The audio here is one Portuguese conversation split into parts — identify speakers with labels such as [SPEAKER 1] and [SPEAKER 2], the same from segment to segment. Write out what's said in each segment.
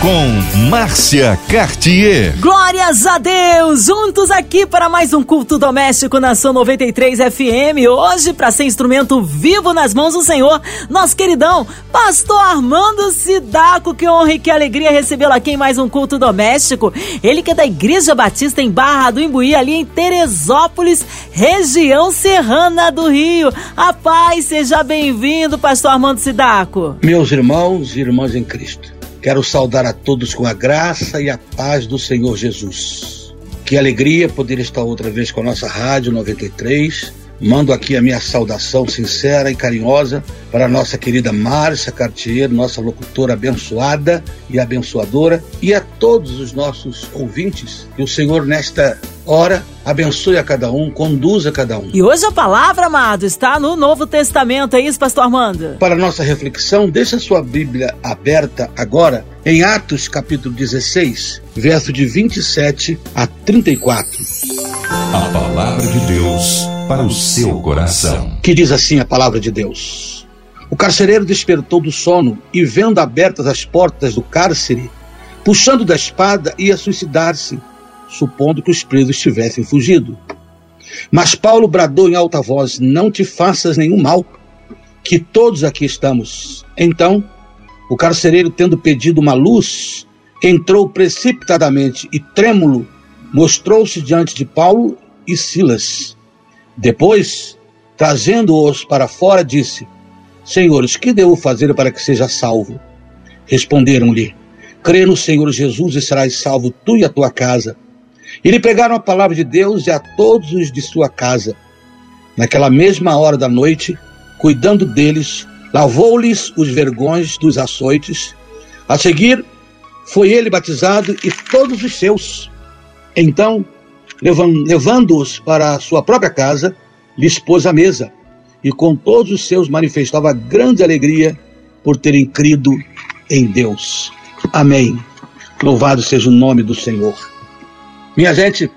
[SPEAKER 1] com Márcia Cartier.
[SPEAKER 2] Glórias a Deus! Juntos aqui para mais um culto doméstico na São 93 FM. Hoje, para ser instrumento vivo nas mãos do Senhor, nosso queridão Pastor Armando Sidaco. Que honra e que alegria recebê-lo aqui em mais um culto doméstico. Ele que é da Igreja Batista em Barra do Imbuí, ali em Teresópolis, região serrana do Rio. A paz, seja bem-vindo, Pastor Armando Sidaco.
[SPEAKER 3] Meus irmãos e irmãs em Cristo. Quero saudar a todos com a graça e a paz do Senhor Jesus. Que alegria poder estar outra vez com a nossa Rádio 93. Mando aqui a minha saudação sincera e carinhosa para a nossa querida Márcia Cartier, nossa locutora abençoada e abençoadora, e a todos os nossos ouvintes. Que o Senhor, nesta hora, abençoe a cada um, conduza cada um.
[SPEAKER 2] E hoje a palavra, amado, está no Novo Testamento, é isso, Pastor Armando?
[SPEAKER 3] Para nossa reflexão, deixa a sua Bíblia aberta agora em Atos capítulo 16, verso de 27 a 34.
[SPEAKER 1] A palavra de Deus para o seu coração.
[SPEAKER 3] Que diz assim a palavra de Deus. O carcereiro despertou do sono e, vendo abertas as portas do cárcere, puxando da espada, ia suicidar-se, supondo que os presos tivessem fugido. Mas Paulo bradou em alta voz: Não te faças nenhum mal, que todos aqui estamos. Então, o carcereiro, tendo pedido uma luz, entrou precipitadamente e, trêmulo, mostrou-se diante de Paulo e Silas. Depois, trazendo-os para fora, disse: Senhores, que devo fazer para que seja salvo? Responderam-lhe: Crê no Senhor Jesus e serás salvo tu e a tua casa. E lhe pregaram a palavra de Deus e a todos os de sua casa. Naquela mesma hora da noite, cuidando deles, lavou-lhes os vergões dos açoites. A seguir, foi ele batizado e todos os seus. Então, levando-os para a sua própria casa, lhes pôs a mesa e com todos os seus manifestava grande alegria por terem crido em Deus. Amém. Louvado seja o nome do Senhor. Minha gente,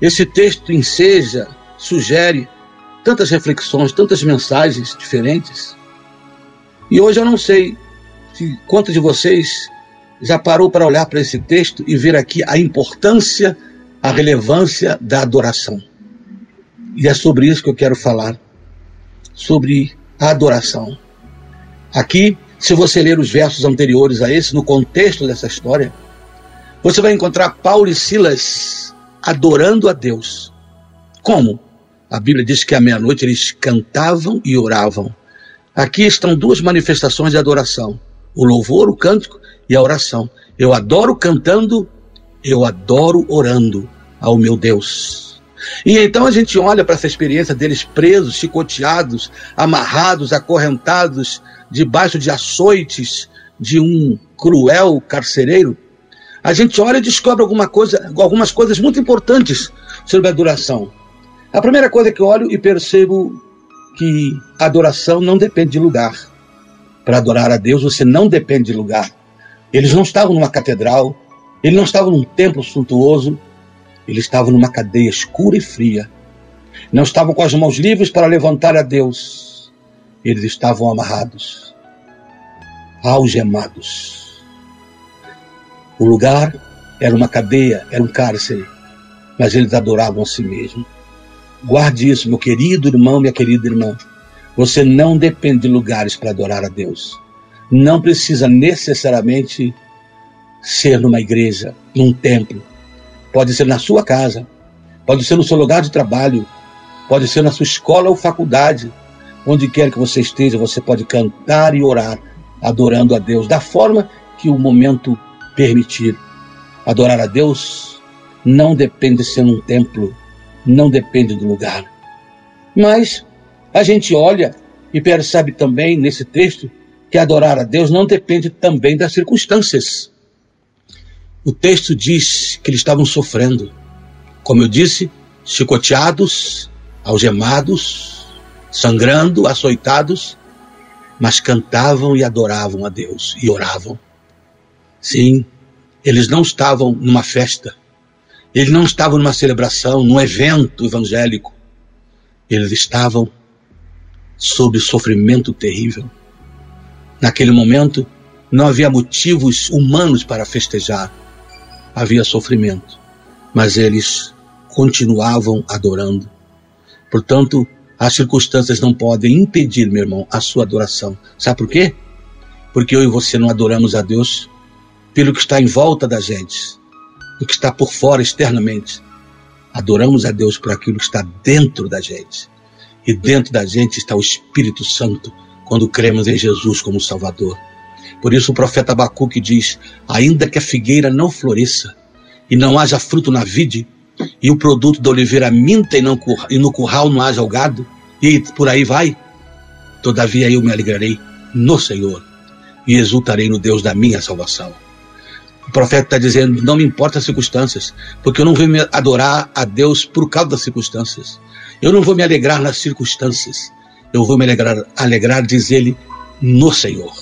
[SPEAKER 3] esse texto enseja, sugere tantas reflexões, tantas mensagens diferentes. E hoje eu não sei se quantos de vocês já parou para olhar para esse texto e ver aqui a importância, a relevância da adoração. E é sobre isso que eu quero falar sobre a adoração. Aqui, se você ler os versos anteriores a esse, no contexto dessa história, você vai encontrar Paulo e Silas adorando a Deus. Como? A Bíblia diz que à meia-noite eles cantavam e oravam. Aqui estão duas manifestações de adoração: o louvor, o cântico e a oração. Eu adoro cantando, eu adoro orando ao meu Deus. E então a gente olha para essa experiência deles presos, chicoteados, amarrados, acorrentados, debaixo de açoites de um cruel carcereiro. A gente olha e descobre alguma coisa, algumas coisas muito importantes sobre a adoração. A primeira coisa que eu olho e percebo que a adoração não depende de lugar. Para adorar a Deus, você não depende de lugar. Eles não estavam numa catedral, eles não estavam num templo suntuoso, eles estavam numa cadeia escura e fria. Não estavam com as mãos livres para levantar a Deus. Eles estavam amarrados, algemados. O lugar era uma cadeia, era um cárcere, mas eles adoravam a si mesmos. Guarde isso, meu querido irmão, minha querida irmã. Você não depende de lugares para adorar a Deus. Não precisa necessariamente ser numa igreja, num templo. Pode ser na sua casa, pode ser no seu lugar de trabalho, pode ser na sua escola ou faculdade. Onde quer que você esteja, você pode cantar e orar, adorando a Deus, da forma que o momento permitir. Adorar a Deus não depende de ser num templo, não depende do lugar. Mas a gente olha e percebe também nesse texto que adorar a Deus não depende também das circunstâncias. O texto diz que eles estavam sofrendo. Como eu disse, chicoteados, algemados, sangrando, açoitados, mas cantavam e adoravam a Deus e oravam. Sim, eles não estavam numa festa, Eles não estavam numa celebração, num evento evangélico. Eles estavam sob sofrimento terrível. Naquele momento, não havia motivos humanos para festejar. Havia sofrimento. Mas eles continuavam adorando. Portanto, as circunstâncias não podem impedir, meu irmão, a sua adoração. Sabe por quê? Porque eu e você não adoramos a Deus pelo que está em volta da gente, do que está por fora externamente. Adoramos a Deus por aquilo que está dentro da gente. E dentro da gente está o Espírito Santo, quando cremos em Jesus como Salvador. Por isso o profeta Abacuque diz: Ainda que a figueira não floresça, e não haja fruto na vide, e o produto da oliveira minta e, não, e no curral não haja o gado, e por aí vai, todavia eu me alegrarei no Senhor e exultarei no Deus da minha salvação. O profeta está dizendo: não me importa as circunstâncias, porque eu não vou me adorar a Deus por causa das circunstâncias. Eu não vou me alegrar nas circunstâncias. Eu vou me alegrar, alegrar diz ele, no Senhor.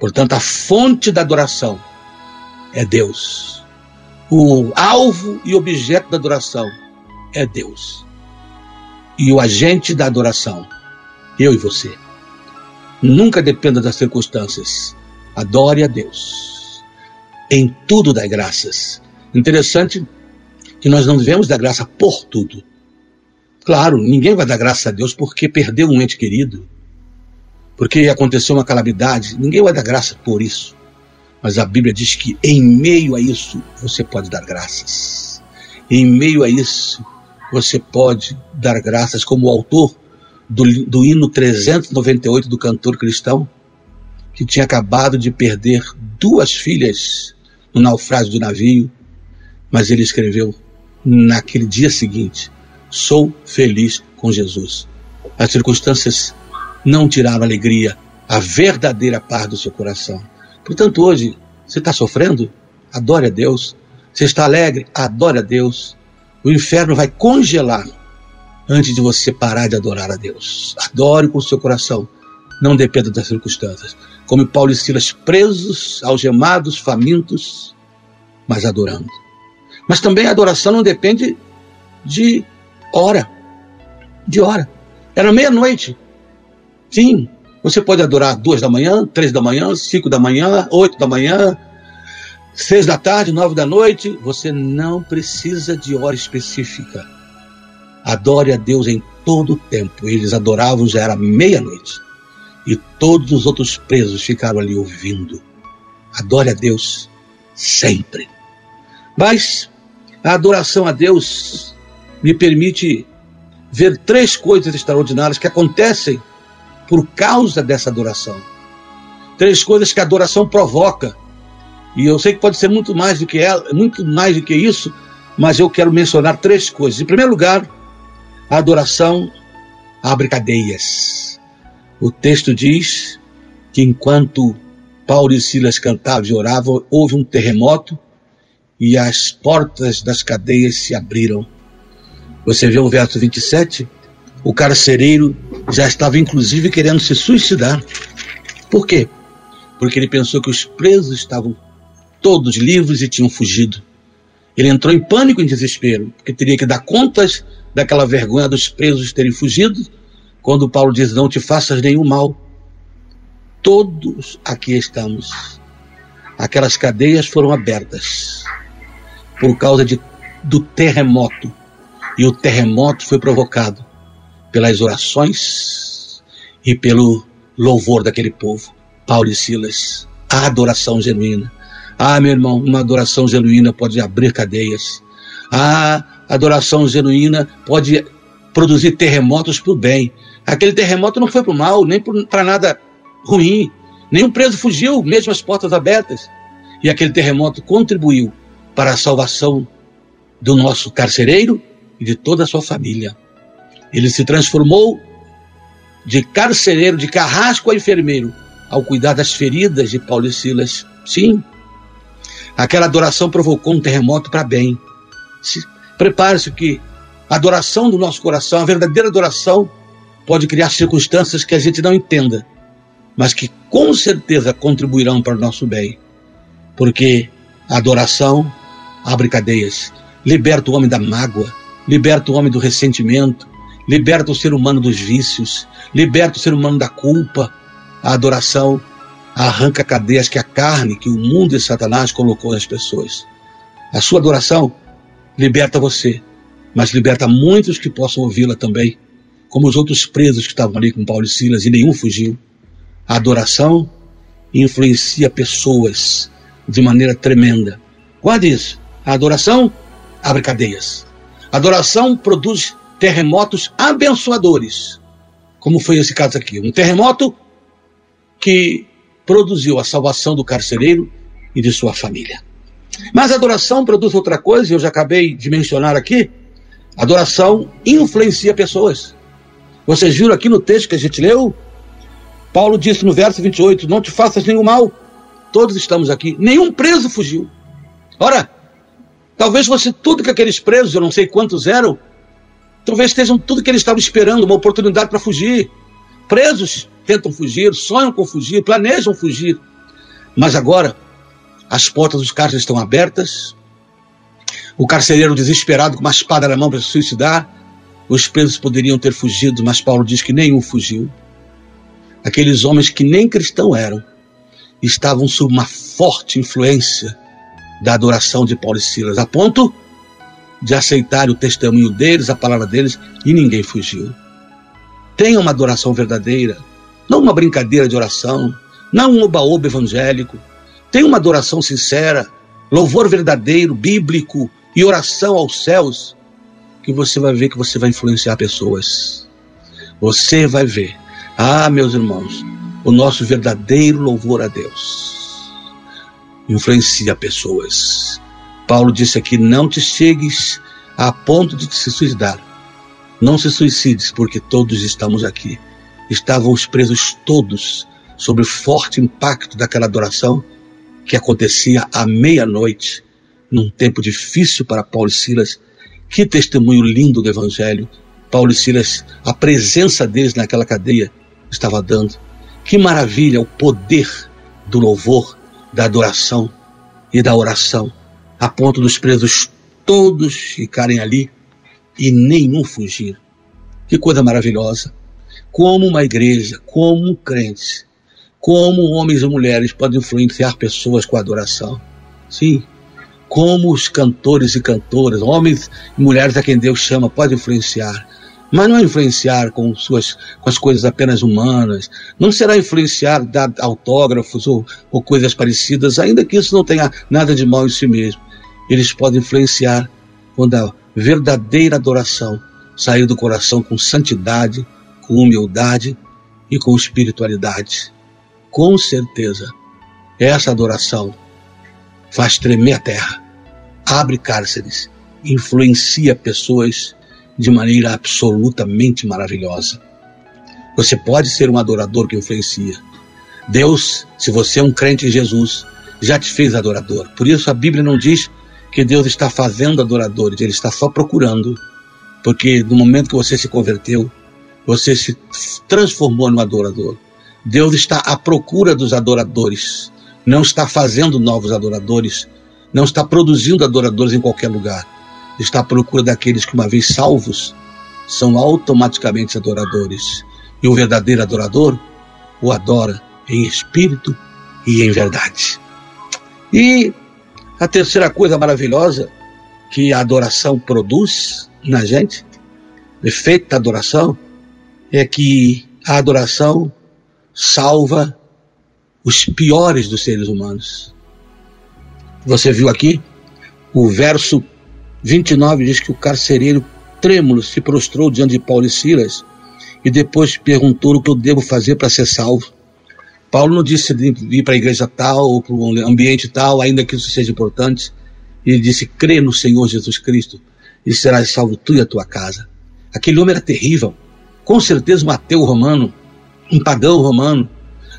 [SPEAKER 3] Portanto, a fonte da adoração é Deus. O alvo e objeto da adoração é Deus. E o agente da adoração, eu e você. Nunca dependa das circunstâncias. Adore a Deus. Em tudo dai graças. Interessante que nós não devemos dar graça por tudo. Claro, ninguém vai dar graças a Deus porque perdeu um ente querido, porque aconteceu uma calamidade. Ninguém vai dar graça por isso. Mas a Bíblia diz que em meio a isso você pode dar graças. Em meio a isso você pode dar graças, como o autor do, do hino 398 do cantor cristão, que tinha acabado de perder duas filhas no naufrágio do navio, mas ele escreveu naquele dia seguinte: Sou feliz com Jesus. As circunstâncias não tiraram a alegria, a verdadeira paz do seu coração. Portanto, hoje, você está sofrendo? Adore a Deus. Você está alegre? Adore a Deus. O inferno vai congelar antes de você parar de adorar a Deus. Adore com o seu coração. Não dependa das circunstâncias. Como Paulo e Silas presos, algemados, famintos, mas adorando. Mas também a adoração não depende de hora. De hora. Era meia-noite. Sim, você pode adorar duas da manhã, três da manhã, cinco da manhã, oito da manhã, seis da tarde, nove da noite. Você não precisa de hora específica. Adore a Deus em todo o tempo. Eles adoravam, já era meia-noite. E todos os outros presos ficaram ali ouvindo. Adore a Deus sempre. Mas a adoração a Deus me permite ver três coisas extraordinárias que acontecem por causa dessa adoração. Três coisas que a adoração provoca. E eu sei que pode ser muito mais do que ela, muito mais do que isso, mas eu quero mencionar três coisas. Em primeiro lugar, a adoração abre cadeias. O texto diz que enquanto Paulo e Silas cantavam e oravam, houve um terremoto e as portas das cadeias se abriram. Você vê o verso 27? O carcereiro já estava inclusive querendo se suicidar. Por quê? Porque ele pensou que os presos estavam todos livres e tinham fugido. Ele entrou em pânico e desespero, porque teria que dar contas daquela vergonha dos presos terem fugido, quando Paulo diz: Não te faças nenhum mal. Todos aqui estamos. Aquelas cadeias foram abertas por causa de, do terremoto. E o terremoto foi provocado pelas orações e pelo louvor daquele povo. Paulo e Silas, a adoração genuína. Ah, meu irmão, uma adoração genuína pode abrir cadeias. Ah, adoração genuína pode produzir terremotos para o bem. Aquele terremoto não foi para o mal, nem para nada ruim. Nenhum preso fugiu, mesmo as portas abertas. E aquele terremoto contribuiu para a salvação do nosso carcereiro e de toda a sua família. Ele se transformou de carcereiro, de carrasco a enfermeiro, ao cuidar das feridas de Paulo e Silas. Sim, aquela adoração provocou um terremoto para bem. Prepare-se que a adoração do nosso coração, a verdadeira adoração, pode criar circunstâncias que a gente não entenda, mas que com certeza contribuirão para o nosso bem. Porque a adoração abre cadeias. liberta o homem da mágoa, liberta o homem do ressentimento, liberta o ser humano dos vícios, liberta o ser humano da culpa. A adoração arranca cadeias que a carne, que o mundo e Satanás colocou nas pessoas. A sua adoração liberta você, mas liberta muitos que possam ouvi-la também, como os outros presos que estavam ali com Paulo e Silas e nenhum fugiu. A adoração influencia pessoas de maneira tremenda. Guarde isso. A adoração abre cadeias. A adoração produz terremotos abençoadores, como foi esse caso aqui. Um terremoto que produziu a salvação do carcereiro e de sua família. Mas a adoração produz outra coisa, eu já acabei de mencionar aqui. Adoração influencia pessoas. Vocês viram aqui no texto que a gente leu? Paulo disse no verso 28: Não te faças nenhum mal, todos estamos aqui. Nenhum preso fugiu. Ora, talvez fosse tudo que aqueles presos, eu não sei quantos eram, talvez estejam tudo que eles estavam esperando, uma oportunidade para fugir. Presos tentam fugir, sonham com fugir, planejam fugir. Mas agora, as portas dos cárceres estão abertas, o carcereiro desesperado com uma espada na mão para se suicidar, os presos poderiam ter fugido, mas Paulo diz que nenhum fugiu. Aqueles homens que nem cristão eram, estavam sob uma forte influência da adoração de Paulo e Silas, a ponto de aceitar o testemunho deles, a palavra deles, e ninguém fugiu. Tenha uma adoração verdadeira, não uma brincadeira de oração, não um oba-oba evangélico. Tenha uma adoração sincera, louvor verdadeiro, bíblico e oração aos céus, que você vai ver que você vai influenciar pessoas. Você vai ver. Ah, meus irmãos, o nosso verdadeiro louvor a Deus influencia pessoas. Paulo disse aqui: não te chegues a ponto de se suicidar. Não se suicides, porque todos estamos aqui. Estavam os presos todos sob o forte impacto daquela adoração que acontecia à meia-noite, num tempo difícil para Paulo e Silas. Que testemunho lindo do Evangelho! Paulo e Silas, a presença deles naquela cadeia estava dando. Que maravilha o poder do louvor, da adoração e da oração, a ponto dos presos todos ficarem ali e nenhum fugir. Que coisa maravilhosa! Como uma igreja, como um crente, como homens e mulheres podem influenciar pessoas com adoração. Sim, como os cantores e cantoras, homens e mulheres a quem Deus chama, podem influenciar mas não influenciar com, suas, com as coisas apenas humanas, não será influenciar dar autógrafos ou, ou coisas parecidas, ainda que isso não tenha nada de mal em si mesmo. Eles podem influenciar quando a verdadeira adoração sair do coração com santidade, com humildade e com espiritualidade. Com certeza, essa adoração faz tremer a terra, abre cárceres, influencia pessoas de maneira absolutamente maravilhosa. Você pode ser um adorador que influencia. Deus, se você é um crente em Jesus, já te fez adorador. Por isso a Bíblia não diz que Deus está fazendo adoradores, Ele está só procurando. Porque no momento que você se converteu, você se transformou no adorador. Deus está à procura dos adoradores, não está fazendo novos adoradores, não está produzindo adoradores em qualquer lugar está à procura daqueles que, uma vez salvos, são automaticamente adoradores. E o verdadeiro adorador o adora em espírito e em verdade. E a terceira coisa maravilhosa que a adoração produz na gente, o efeito da adoração, é que a adoração salva os piores dos seres humanos. Você viu aqui o verso 29 diz que o carcereiro trêmulo se prostrou diante de Paulo e Silas e depois perguntou o que eu devo fazer para ser salvo. Paulo não disse de ir para a igreja tal ou para um ambiente tal, ainda que isso seja importante. Ele disse: crê no Senhor Jesus Cristo e serás salvo tu e a tua casa. Aquele homem era terrível, com certeza um ateu romano, um pagão romano,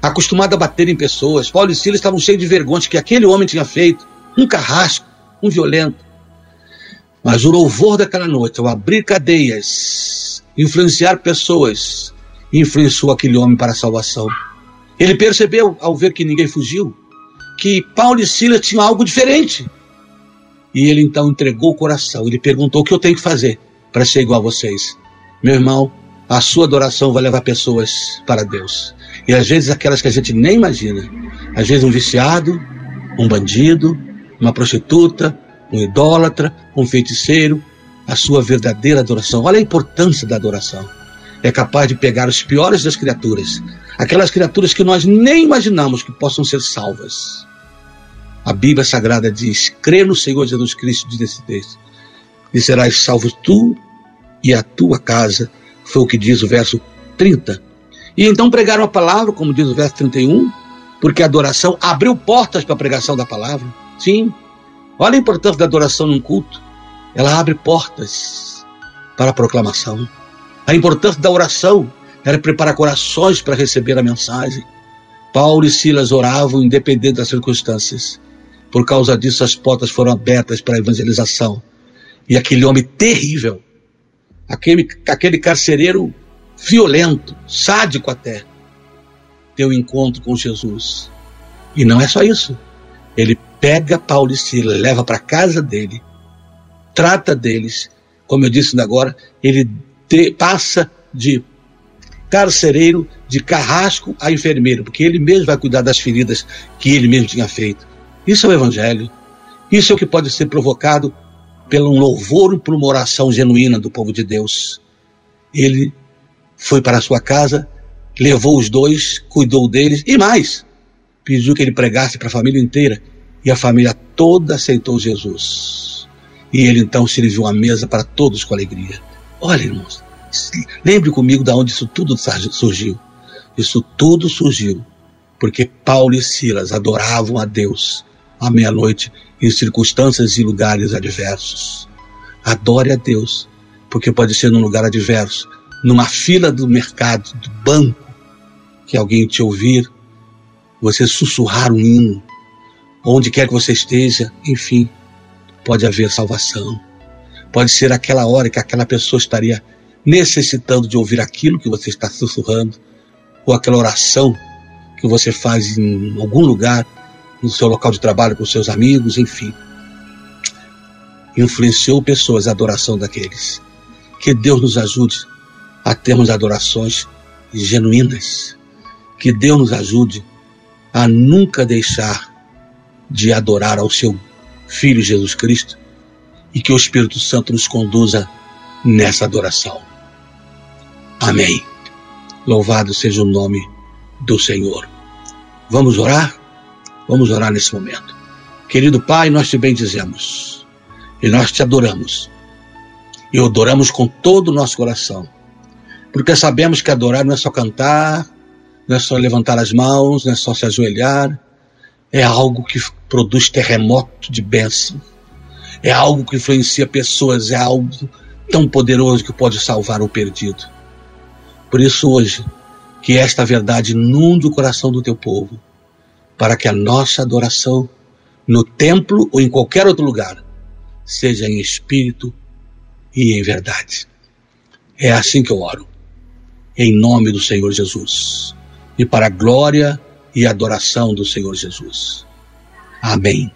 [SPEAKER 3] acostumado a bater em pessoas. Paulo e Silas estavam cheios de vergonha que aquele homem tinha feito, um carrasco, um violento. Mas o louvor daquela noite, ao abrir cadeias, influenciar pessoas, influenciou aquele homem para a salvação. Ele percebeu, ao ver que ninguém fugiu, que Paulo e Silas tinham algo diferente. E ele então entregou o coração. Ele perguntou: O que eu tenho que fazer para ser igual a vocês? Meu irmão, a sua adoração vai levar pessoas para Deus. E às vezes aquelas que a gente nem imagina. Às vezes um viciado, um bandido, uma prostituta, um idólatra, um feiticeiro, a sua verdadeira adoração. Olha a importância da adoração. É capaz de pegar os piores das criaturas, aquelas criaturas que nós nem imaginamos que possam ser salvas. A Bíblia Sagrada diz: crê no Senhor Jesus Cristo, diz esse texto, e serás salvo tu e a tua casa. Foi o que diz o verso 30. E então pregaram a palavra, como diz o verso 31, porque a adoração abriu portas para a pregação da palavra. Sim, olha a importância da adoração num culto. Ela abre portas para a proclamação. A importância da oração era preparar corações para receber a mensagem. Paulo e Silas oravam independente das circunstâncias. Por causa disso, as portas foram abertas para a evangelização. E aquele homem terrível, aquele, aquele carcereiro violento, sádico até, ter um encontro com Jesus. E não é só isso. Ele pega Paulo e Silas, leva para casa dele, trata deles, como eu disse agora, ele te, passa de carcereiro, de carrasco a enfermeiro, porque ele mesmo vai cuidar das feridas que ele mesmo tinha feito. Isso é o Evangelho. Isso é o que pode ser provocado pelo um louvor por uma oração genuína do povo de Deus. Ele foi para sua casa levou os dois, cuidou deles e mais, pediu que ele pregasse para a família inteira e a família toda aceitou Jesus. E ele então serviu a mesa para todos com alegria. Olha, irmãos, lembre comigo de onde isso tudo surgiu. Isso tudo surgiu porque Paulo e Silas adoravam a Deus à meia-noite em circunstâncias e lugares adversos. Adore a Deus, porque pode ser num lugar adverso, numa fila do mercado, do banco, que alguém te ouvir, você sussurrar um hino, onde quer que você esteja, enfim, pode haver salvação. Pode ser aquela hora que aquela pessoa estaria necessitando de ouvir aquilo que você está sussurrando, ou aquela oração que você faz em algum lugar, no seu local de trabalho com seus amigos, enfim. Influenciou pessoas a adoração daqueles. Que Deus nos ajude a termos adorações genuínas, que Deus nos ajude a nunca deixar de adorar ao seu Filho Jesus Cristo e que o Espírito Santo nos conduza nessa adoração. Amém. Louvado seja o nome do Senhor. Vamos orar? Vamos orar nesse momento. Querido Pai, nós te bendizemos e nós te adoramos. E adoramos com todo o nosso coração, porque sabemos que adorar não é só cantar, não é só levantar as mãos, não é só se ajoelhar, é algo que produz terremoto de bênção, é algo que influencia pessoas, é algo tão poderoso que pode salvar o perdido. Por isso, hoje, que esta verdade inunde o coração do teu povo, para que a nossa adoração, no templo ou em qualquer outro lugar, seja em espírito e em verdade. É assim que eu oro, em nome do Senhor Jesus e para a glória e adoração do Senhor Jesus. Amém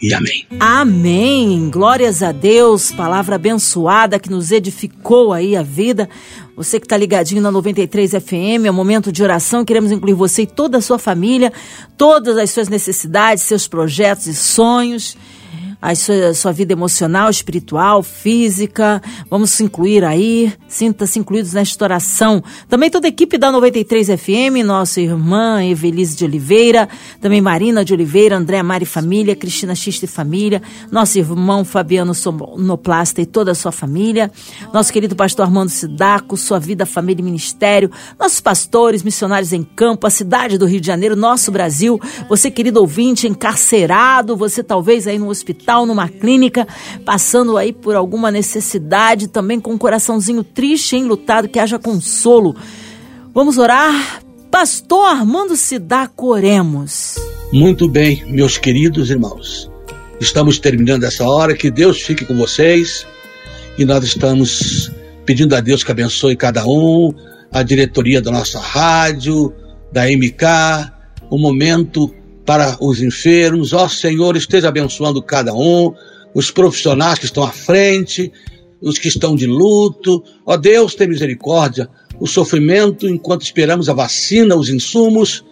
[SPEAKER 3] e amém.
[SPEAKER 2] Amém. Glórias a Deus. Palavra abençoada que nos edificou aí a vida. Você que está ligadinho na 93 FM, é um momento de oração. Queremos incluir você e toda a sua família, todas as suas necessidades, seus projetos e sonhos a sua, sua vida emocional, espiritual, física. Vamos se incluir aí. Sinta-se incluídos nesta oração. Também toda a equipe da 93 FM, nossa irmã Evelise de Oliveira, também Marina de Oliveira, André Mari Família, Cristina Xista e Família, nosso irmão Fabiano Sonoplasta e toda a sua família, nosso querido pastor Armando Sidaco, sua vida, família e ministério, nossos pastores, missionários em campo, a cidade do Rio de Janeiro, nosso Brasil, você querido ouvinte encarcerado, você talvez aí no hospital hospital, numa clínica, passando aí por alguma necessidade, também com um coraçãozinho triste enlutado, que haja consolo. Vamos orar? Pastor Armando Sidaco, oremos.
[SPEAKER 3] Muito bem, meus queridos irmãos. Estamos terminando essa hora, que Deus fique com vocês e nós estamos pedindo a Deus que abençoe cada um, a diretoria da nossa rádio, da MK, o momento para os enfermos. Ó Senhor, esteja abençoando cada um, os profissionais que estão à frente, os que estão de luto. Ó Deus, tem misericórdia. O sofrimento enquanto esperamos a vacina, os insumos,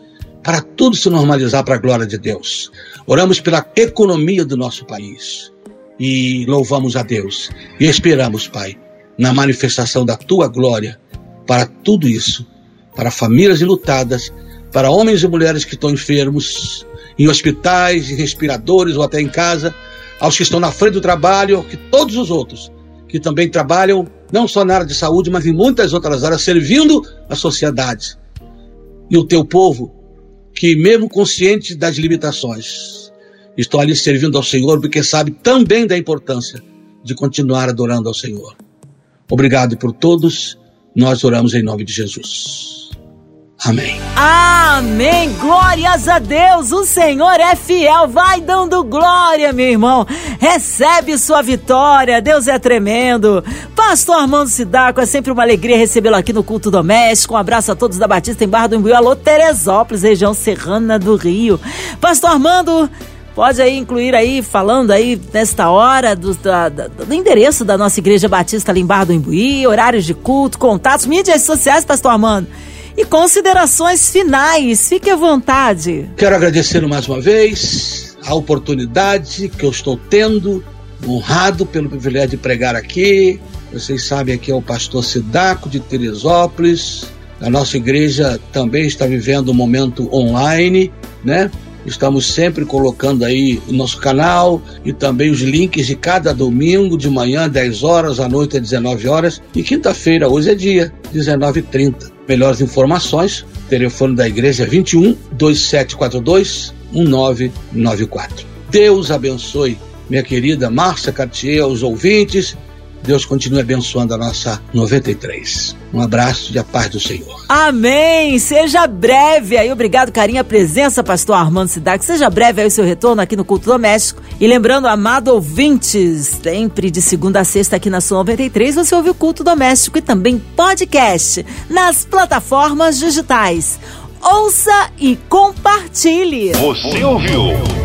[SPEAKER 3] para tudo se normalizar para a glória de Deus. Oramos pela economia do nosso país e louvamos a Deus e esperamos, Pai, na manifestação da tua glória para tudo isso, para famílias enlutadas, para homens e mulheres que estão enfermos, em hospitais, em respiradores ou até em casa, aos que estão na frente do trabalho, que todos os outros que também trabalham não só na área de saúde, mas em muitas outras áreas, servindo a sociedade. E o teu povo, que mesmo consciente das limitações, estão ali servindo ao Senhor, porque sabe também da importância de continuar adorando ao Senhor. Obrigado por todos, nós oramos em nome de Jesus. Amém.
[SPEAKER 2] Amém. Glórias a Deus. O Senhor é fiel. Vai dando glória, meu irmão. Recebe sua vitória. Deus é tremendo. Pastor Armando Sidaco, é sempre uma alegria recebê-lo aqui no Culto Doméstico. Um abraço a todos da Batista em Barra do Imbuí. Alô, Teresópolis, região serrana do Rio. Pastor Armando, Pode aí incluir aí, falando aí nesta hora do, do endereço da nossa Igreja Batista ali em Barra do Imbuí, horários de culto, contatos, mídias sociais, Pastor Armando e considerações finais. Fique à vontade.
[SPEAKER 3] Quero agradecer mais uma vez a oportunidade que eu estou tendo, honrado pelo privilégio de pregar aqui. Vocês sabem aqui é o pastor Sidaco de Teresópolis. A nossa igreja também está vivendo um momento online, né? Estamos sempre colocando aí o nosso canal e também os links de cada domingo, de manhã, 10 horas, à noite, às 19 horas. E quinta-feira, hoje é dia, 19h30. Melhores informações, telefone da igreja 21 2742 1994. Deus abençoe minha querida Márcia Cartier, os ouvintes Deus continue abençoando a nossa 93. Um abraço e a paz do Senhor.
[SPEAKER 2] Amém! Seja breve aí, obrigado, carinho, a presença, pastor Armando Sidak. Seja breve aí o seu retorno aqui no Culto Doméstico. E lembrando, amado ouvintes, sempre de segunda a sexta aqui na sua 93, você ouve o Culto Doméstico e também podcast nas plataformas digitais. Ouça e compartilhe.
[SPEAKER 1] Você ouviu?